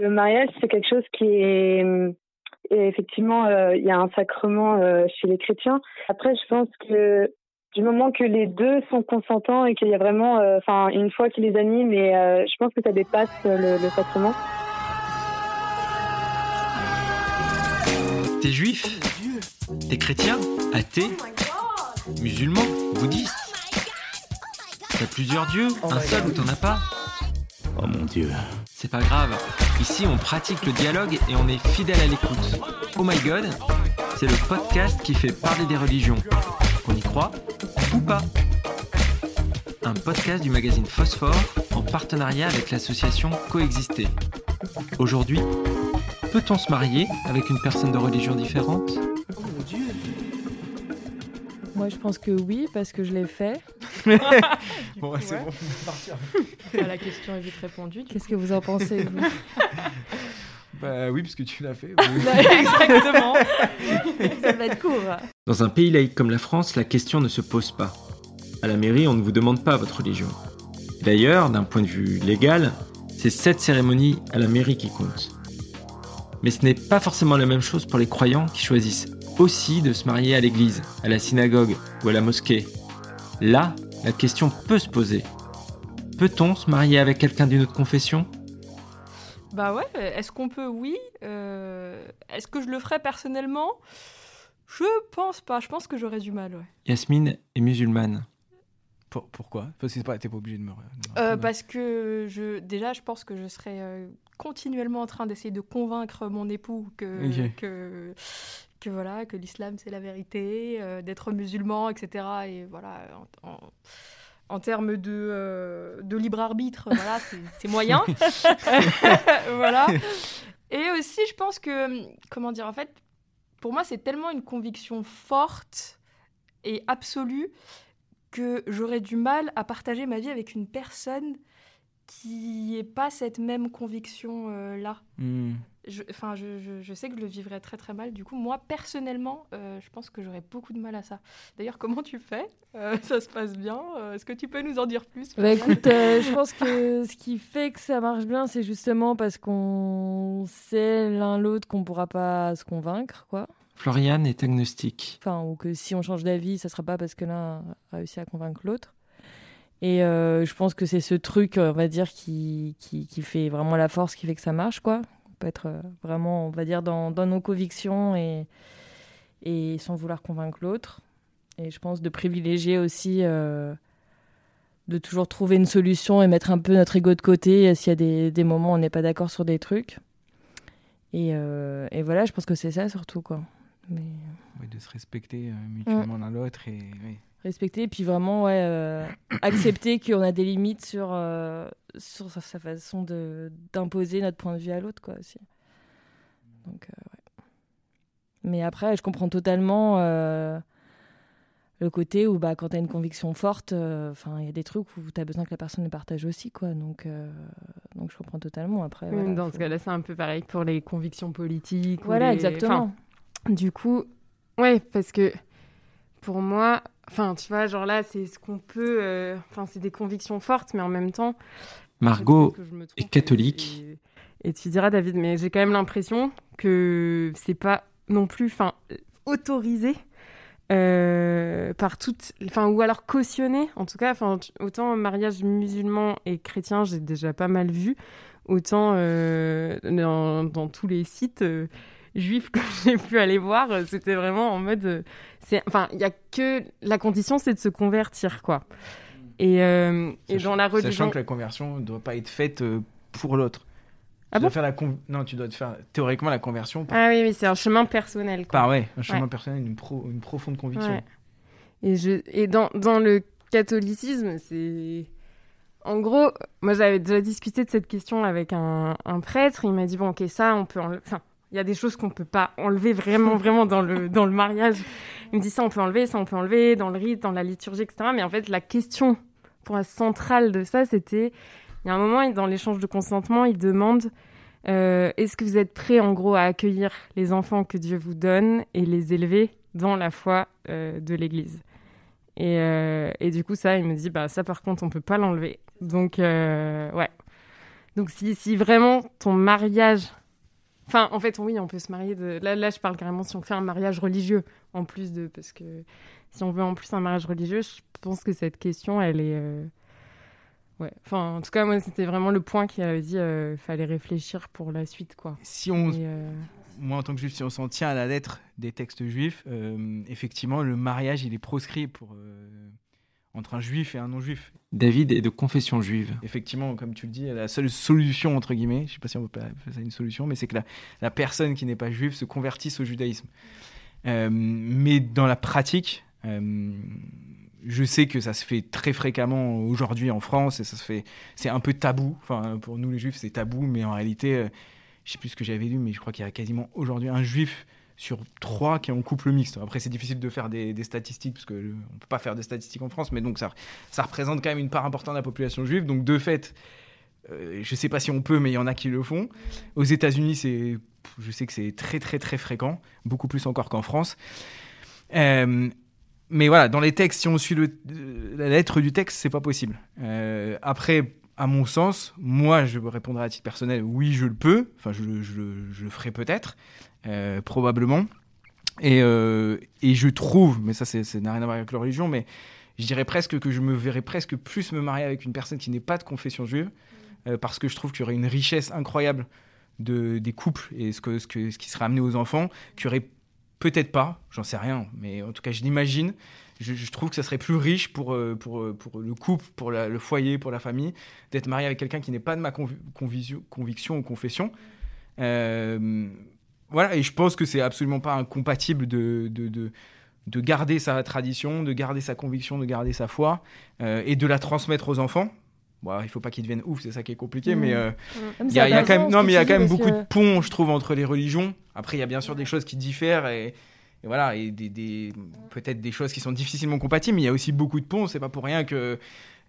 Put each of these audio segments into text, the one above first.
Le mariage, c'est quelque chose qui est et effectivement, euh, il y a un sacrement euh, chez les chrétiens. Après, je pense que du moment que les deux sont consentants et qu'il y a vraiment, euh, une foi qui les anime, et je pense que ça dépasse le, le sacrement. T'es juif? T'es chrétien? Athée? Musulman? Bouddhiste? T'as plusieurs dieux? Un seul ou t'en as pas? Oh mon dieu. C'est pas grave. Ici, on pratique le dialogue et on est fidèle à l'écoute. Oh my god, c'est le podcast qui fait parler des religions. On y croit ou pas? Un podcast du magazine Phosphore en partenariat avec l'association Coexister. Aujourd'hui, peut-on se marier avec une personne de religion différente? Oh mon dieu Moi, je pense que oui, parce que je l'ai fait. bon, c'est bon, partir. la question est vite répondue. Qu'est-ce que vous en pensez, vous? Bah oui, parce que tu l'as fait. Exactement. Ça va être court. Dans un pays laïque comme la France, la question ne se pose pas. À la mairie, on ne vous demande pas votre religion. D'ailleurs, d'un point de vue légal, c'est cette cérémonie à la mairie qui compte. Mais ce n'est pas forcément la même chose pour les croyants qui choisissent aussi de se marier à l'église, à la synagogue ou à la mosquée. Là, la question peut se poser. Peut-on se marier avec quelqu'un d'une autre confession? Bah ouais, est-ce qu'on peut? Oui. Euh, est-ce que je le ferais personnellement? Je pense pas, je pense que j'aurais du mal, ouais. Yasmine est musulmane. pourquoi? Parce que pas, t'es pas obligé de me. Euh, parce que je, déjà, je pense que je serais euh, continuellement en train d'essayer de convaincre mon époux que, que que voilà que l'islam c'est la vérité, euh, d'être musulman, etc. Et voilà, en, termes de, euh, de libre arbitre, voilà, c'est moyen. voilà. Et aussi, je pense que, comment dire, en fait, pour moi, c'est tellement une conviction forte et absolue que j'aurais du mal à partager ma vie avec une personne qui n'ait pas cette même conviction-là. Euh, hmm je, enfin, je, je, sais que je le vivrais très très mal. Du coup, moi personnellement, euh, je pense que j'aurais beaucoup de mal à ça. D'ailleurs, comment tu fais euh, Ça se passe bien euh, Est-ce que tu peux nous en dire plus bah, Écoute, je pense que ce qui fait que ça marche bien, c'est justement parce qu'on sait l'un l'autre qu'on pourra pas se convaincre, quoi. Floriane est agnostique. Enfin, ou que si on change d'avis, ça sera pas parce que l'un a réussi à convaincre l'autre. Et je pense que c'est ce truc, on va dire, qui, qui, qui, fait vraiment la force, qui fait que ça marche, quoi peut être euh, vraiment, on va dire, dans, nos convictions et, et sans vouloir convaincre l'autre. Et je pense de privilégier aussi, euh, de toujours trouver une solution et mettre un peu notre ego de côté s'il y a des, des, moments où on n'est pas d'accord sur des trucs. Et, euh, et, voilà, je pense que c'est ça surtout. Quoi. Mais... Oui, de se respecter mutuellement l'un l'autre. Et, respecter, puis vraiment ouais, accepter qu'on a des limites sur, sur sa, façon d'imposer notre point de vue à l'autre, quoi, aussi. Donc, euh, ouais. Mais après, je comprends totalement le côté où, bah, quand tu as une conviction forte, enfin il y a des trucs où tu as besoin que la personne le partage aussi, quoi. Donc, donc je comprends totalement. Après, dans ce cas-là, c'est un peu pareil pour les convictions politiques. Voilà, exactement. du coup, ouais, parce que pour moi, Enfin, tu vois, genre là, c'est ce qu'on peut. Euh, enfin, c'est des convictions fortes, mais en même temps. Margot est catholique. Et, tu diras, David, mais j'ai quand même l'impression que c'est pas non plus, enfin, autorisé euh, par toutes, enfin, ou alors cautionné. En tout cas, enfin, autant mariage musulman et chrétien, j'ai déjà pas mal vu, autant euh, dans, tous les sites juifs que j'ai pu aller voir, c'était vraiment en mode, euh, c'est, enfin, il y a que la condition, c'est de se convertir, quoi. Et, euh, et dans la religion, sachant que la conversion ne doit pas être faite euh, pour l'autre. Ah tu dois faire la non, tu dois faire théoriquement la conversion. Ah oui, oui, c'est un chemin personnel. Quoi. Par ouais, un chemin personnel, une, pro... une profonde conviction. Et je et dans, dans le catholicisme, c'est en gros, moi j'avais déjà discuté de cette question avec un, un prêtre. Il m'a dit bon, ok, ça, on peut, enfin, il y a des choses qu'on peut pas enlever vraiment, vraiment dans le, dans le mariage. Il me dit ça, on peut enlever, ça, on peut enlever, dans le rite, dans la liturgie, etc. Mais en fait, la question pour la centrale de ça, c'était, il y a un moment, dans l'échange de consentement, il demande euh, est-ce que vous êtes prêt, en gros, à accueillir les enfants que Dieu vous donne et les élever dans la foi euh, de l'Église? Et, euh, et, du coup, ça, il me dit, bah ça, par contre, on peut pas l'enlever. Donc, ouais. Donc si, si vraiment ton mariage Enfin, en fait, oui, on peut se marier. De... Là, là, je parle carrément si on fait un mariage religieux, en plus de. Parce que si on veut en plus un mariage religieux, je pense que cette question, elle est. Euh, ouais. Enfin, en tout cas, moi, c'était vraiment le point qui avait dit euh, fallait réfléchir pour la suite, quoi. Si on. Euh, moi, en tant que juif, si on s'en tient à la lettre des textes juifs, effectivement, le mariage, il est proscrit pour entre un juif et un non-juif. David est de confession juive. Effectivement, comme tu le dis, la seule solution, entre guillemets, je ne sais pas si on peut faire ça une solution, mais c'est que la, personne qui n'est pas juive se convertisse au judaïsme. Euh, mais dans la pratique, euh, je sais que ça se fait très fréquemment aujourd'hui en France et ça se fait, c'est un peu tabou. Enfin, pour nous les juifs, c'est tabou, mais en réalité, je euh, je sais plus ce que j'avais lu, mais je crois qu'il y a quasiment aujourd'hui un juif sur trois qui ont couple mixte. Après, c'est difficile de faire des, statistiques, parce qu'on ne peut pas faire des statistiques en France, mais donc ça, ça représente quand même une part importante de la population juive. Donc, de fait, euh, je ne sais pas si on peut, mais il y en a qui le font. Aux États-Unis, c'est, je sais que c'est très, très, très fréquent, beaucoup plus encore qu'en France. Euh, mais voilà, dans les textes, si on suit la lettre du texte, c'est pas possible. Euh, après, à mon sens, moi, je répondrai à titre personnel, oui, je le peux. Enfin, je, je, je le ferai peut-être. Euh, probablement. Et, euh, et, je trouve, mais ça, ça n'a rien à voir avec la religion, mais je dirais presque que je me verrais presque plus me marier avec une personne qui n'est pas de confession juive, euh, parce que je trouve qu'il y aurait une richesse incroyable de, des couples et ce, que, ce, que, ce qui serait amené aux enfants, qu'il y aurait peut-être pas, j'en sais rien, mais en tout cas je l'imagine. Je, trouve que ça serait plus riche pour, pour, pour le couple, pour le foyer, pour la famille, d'être marié avec quelqu'un qui n'est pas de ma conviction ou confession. Euh, voilà, et je pense que c'est absolument pas incompatible de, de, de, de, garder sa tradition, de garder sa conviction, de garder sa foi euh, et de la transmettre aux enfants. Bon, il faut pas qu'ils deviennent ouf, c'est ça qui est compliqué, mais euh, mmh. il y, a, quand même, non, mais il y a quand même beaucoup de ponts, je trouve, entre les religions. Après, il y a bien sûr des choses qui diffèrent et, voilà, et des, des peut-être des choses qui sont difficilement compatibles, mais il y a aussi beaucoup de ponts. C'est pas pour rien que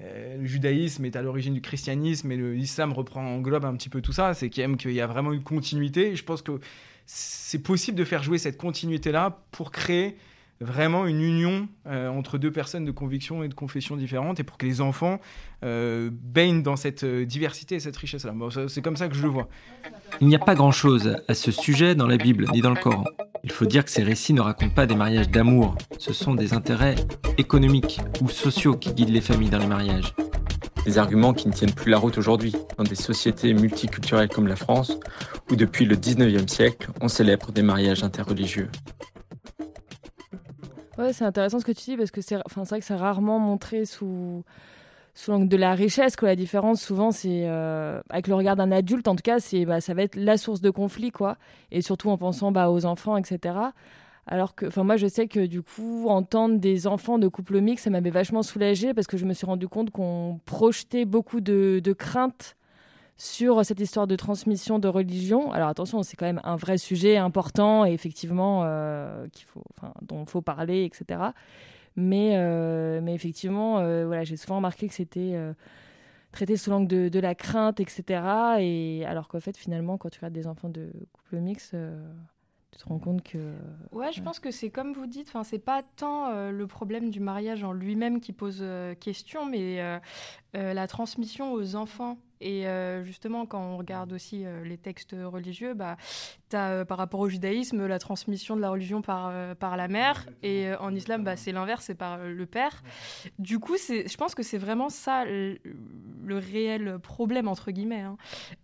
euh, le judaïsme est à l'origine du christianisme et l'islam reprend en globe un petit peu tout ça. C'est qu'il y a vraiment une continuité. Et je pense que c'est possible de faire jouer cette continuité-là pour créer vraiment une union euh, entre deux personnes de conviction et de confession différentes et pour que les enfants euh, baignent dans cette euh, diversité et cette richesse-là. c'est comme ça que je le vois. Il n'y a pas grand-chose à ce sujet dans la Bible ni dans le Coran. Il faut dire que ces récits ne racontent pas des mariages d'amour, ce sont des intérêts économiques ou sociaux qui guident les familles dans les mariages des arguments qui ne tiennent plus la route aujourd'hui, dans des sociétés multiculturelles comme la France, où depuis le 19e siècle, on célèbre des mariages interreligieux. Ouais, c'est intéressant ce que tu dis, parce que c'est enfin, vrai que c'est rarement montré sous, sous l'angle de la richesse. que La différence, souvent, c'est euh, avec le regard d'un adulte, en tout cas, bah, ça va être la source de conflit, quoi. Et surtout en pensant bah, aux enfants, etc. Alors que, enfin, moi, je sais que du coup, entendre des enfants de couple mixte, ça m'avait vachement soulagée parce que je me suis rendu compte qu'on projetait beaucoup de, craintes sur cette histoire de transmission de religion. Alors attention, c'est quand même un vrai sujet important et effectivement euh, qu'il faut, dont il faut parler, etc. Mais, euh, mais effectivement, euh, voilà, j'ai souvent remarqué que c'était traité sous l'angle de, la crainte, etc. Et alors qu'en fait, finalement, quand tu regardes des enfants de couple mixte, tu te rends compte que. Ouais, je pense que c'est comme vous dites, enfin, c'est pas tant euh, le problème du mariage en lui-même qui pose euh, question, mais euh, la transmission aux enfants et justement, quand on regarde aussi les textes religieux, bah, as euh, par rapport au judaïsme la transmission de la religion par, par la mère, et en islam, bah, c'est l'inverse, c'est par le père. Du coup, je pense que c'est vraiment ça le, réel problème, entre guillemets. Hein.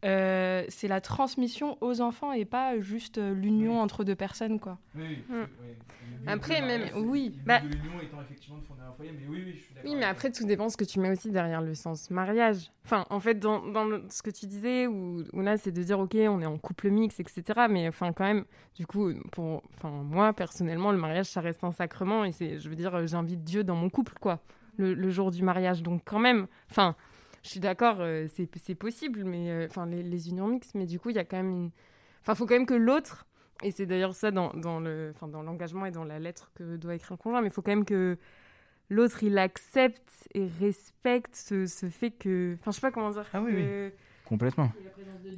c'est la transmission aux enfants et pas juste l'union entre deux personnes. Quoi. Oui, Après, même, oui. Bah... étant effectivement de fonder un foyer, mais oui, oui, je suis Oui, mais après, tout dépend ce que tu mets aussi derrière le sens mariage. Enfin, en fait, dans, dans ce que tu disais, où, là, c'est de dire, OK, on est en couple mix, etc. Mais enfin, quand même, du coup, pour enfin, moi, personnellement, le mariage, ça reste un sacrement. Et c'est, je veux dire, j'invite Dieu dans mon couple, quoi, le, jour du mariage. Donc, quand même, enfin, je suis d'accord, euh, c'est, possible, mais euh, enfin, les, unions mixtes, mais du coup, il y a quand même une. Enfin, faut quand même que l'autre. Et c'est d'ailleurs ça dans, dans, le, dans l'engagement et dans la lettre que doit écrire un conjoint, mais il faut quand même que l'autre il accepte et respecte ce, ce, fait que enfin je sais pas comment dire ah oui, oui. Complètement.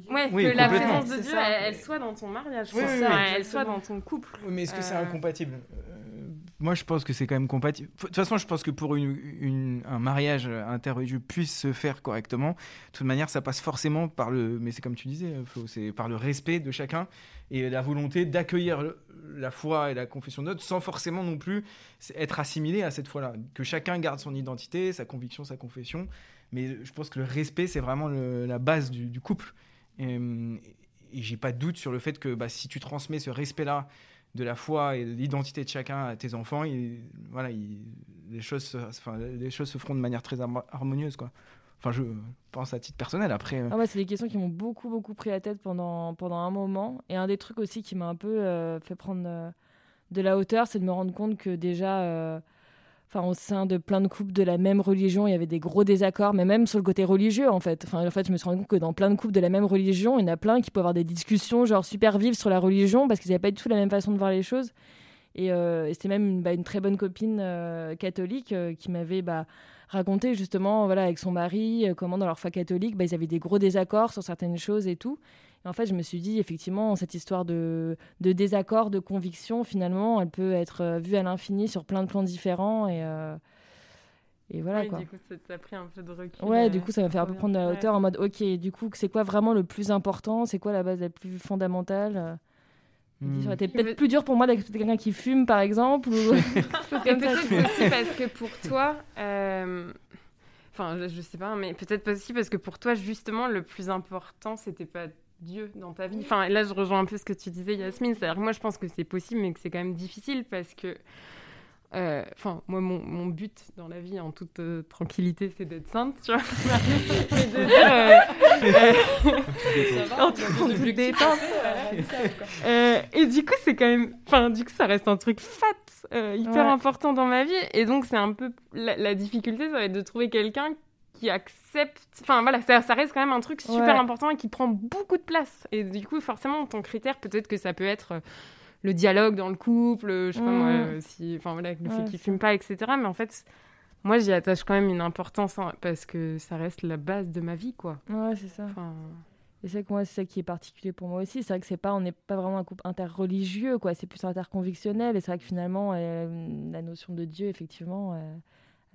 Ouais, que la présence de Dieu elle, soit dans ton mariage elle soit dans ton couple. Mais est-ce que c'est euh. incompatible? Euh, moi, je pense que c'est quand même compatible. De toute façon, je pense que pour un mariage interreligieux puisse se faire correctement, de toute manière, ça passe forcément par le. Mais c'est comme tu disais, Flo, c'est par le respect de chacun et la volonté d'accueillir la foi et la confession d'autres sans forcément non plus être assimilé à cette foi-là. Que chacun garde son identité, sa conviction, sa confession. Mais je pense que le respect, c'est vraiment la base du, couple. Et, et j'ai pas de doute sur le fait que bah, si tu transmets ce respect-là de la foi et de l'identité de chacun à tes enfants, voilà, les, choses, enfin, les choses se feront de manière très harmonieuse. Quoi. Enfin, je pense à titre personnel. Après, euh. ah ouais, c'est des questions qui m'ont beaucoup, beaucoup pris la tête pendant, pendant un moment. Et un des trucs aussi qui m'a un peu euh, fait prendre euh, de la hauteur, c'est de me rendre compte que déjà enfin au sein de plein de couples de la même religion, il y avait des gros désaccords, mais même sur le côté religieux en fait. Enfin, en fait, je me suis rendu compte que dans plein de couples de la même religion, il y en a plein qui peuvent avoir des discussions genre super vives sur la religion parce qu'ils n'avaient pas du tout la même façon de voir les choses. Et, euh, c'était même une, bah, une, très bonne copine euh, catholique euh, qui m'avait bah, raconté justement voilà avec son mari comment dans leur foi catholique bah, ils avaient des gros désaccords sur certaines choses et tout en fait, je me suis dit, effectivement, cette histoire de, de désaccord, de conviction, finalement, elle peut être euh, vue à l'infini sur plein de plans différents. Et, euh, et voilà. quoi. Du coup, ça t'a pris un peu de recul. Ouais, du coup, ça m'a fait un peu prendre de la hauteur en mode, ok, du coup, c'est quoi vraiment le plus important? C'est quoi la base la plus fondamentale? Hmm. Ça aurait été peut-être plus dur pour moi d'accepter quelqu'un qui fume, par exemple. Ou... peut-être aussi parce que pour toi, euh, enfin, je, je, sais pas, mais peut-être aussi parce que pour toi, justement, le plus important, c'était pas Dieu dans ta vie. Enfin, là, je rejoins un peu ce que tu disais, Yasmine. C'est-à-dire que moi, je pense que c'est possible, mais que c'est quand même difficile parce que. Euh, enfin, moi, mon, mon, but dans la vie, en toute euh, tranquillité, c'est d'être sainte, tu vois. et du coup, c'est quand même. Enfin, du coup, ça reste un truc fat, euh, hyper important dans ma vie. Et donc, c'est un peu. La, la difficulté, ça va être de trouver quelqu'un qui accepte. Enfin voilà, ça, ça, reste quand même un truc super important et qui prend beaucoup de place. Et du coup, forcément, ton critère, peut-être que ça peut être euh, le dialogue dans le couple, je sais pas moi, mmh. euh, si, enfin voilà, le fait qu'il fume pas, etc. Mais en fait, moi, j'y attache quand même une importance hein, parce que ça reste la base de ma vie, quoi. Ouais, c'est ça. Et c'est que moi, c'est ça qui est particulier pour moi aussi. C'est vrai que c'est pas, on n'est pas vraiment un couple interreligieux, quoi. C'est plus interconvictionnel. Et c'est vrai que finalement, euh, la notion de Dieu, effectivement,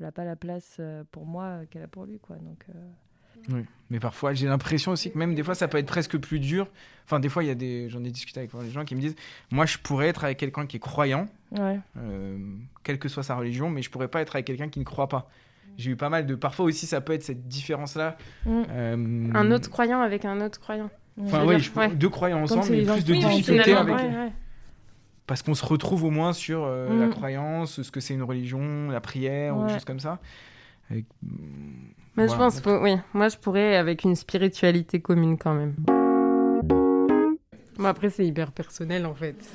elle n'a pas la place euh, pour moi qu'elle a pour lui. Quoi. Donc, euh, Oui, mais parfois j'ai l'impression aussi que même des fois ça peut être presque plus dur. Enfin, des fois, il y a des, j'en ai discuté avec des gens qui me disent, moi je pourrais être avec quelqu'un qui est croyant, ouais. euh, quelle que soit sa religion, mais je pourrais pas être avec quelqu'un qui ne croit pas. J'ai eu pas mal de. Parfois aussi, ça peut être cette différence-là. Mm. Euh, un autre croyant avec un autre croyant. Enfin, oui, deux croyants ensemble, mais plus de difficultés avec parce qu'on se retrouve au moins sur euh, la mm. croyance, ce que c'est une religion, la prière, ou des choses comme ça. Moi, je pense, que, oui, moi, je pourrais avec une spiritualité commune quand même. Bon, après, c'est hyper personnel en fait.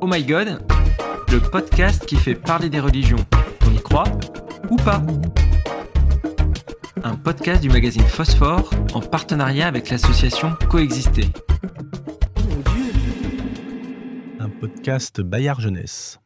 Oh my god, le podcast qui fait parler des religions. On y croit ou pas? Un podcast du magazine Phosphore en partenariat avec l'association Coexister. Un podcast Bayard Jeunesse.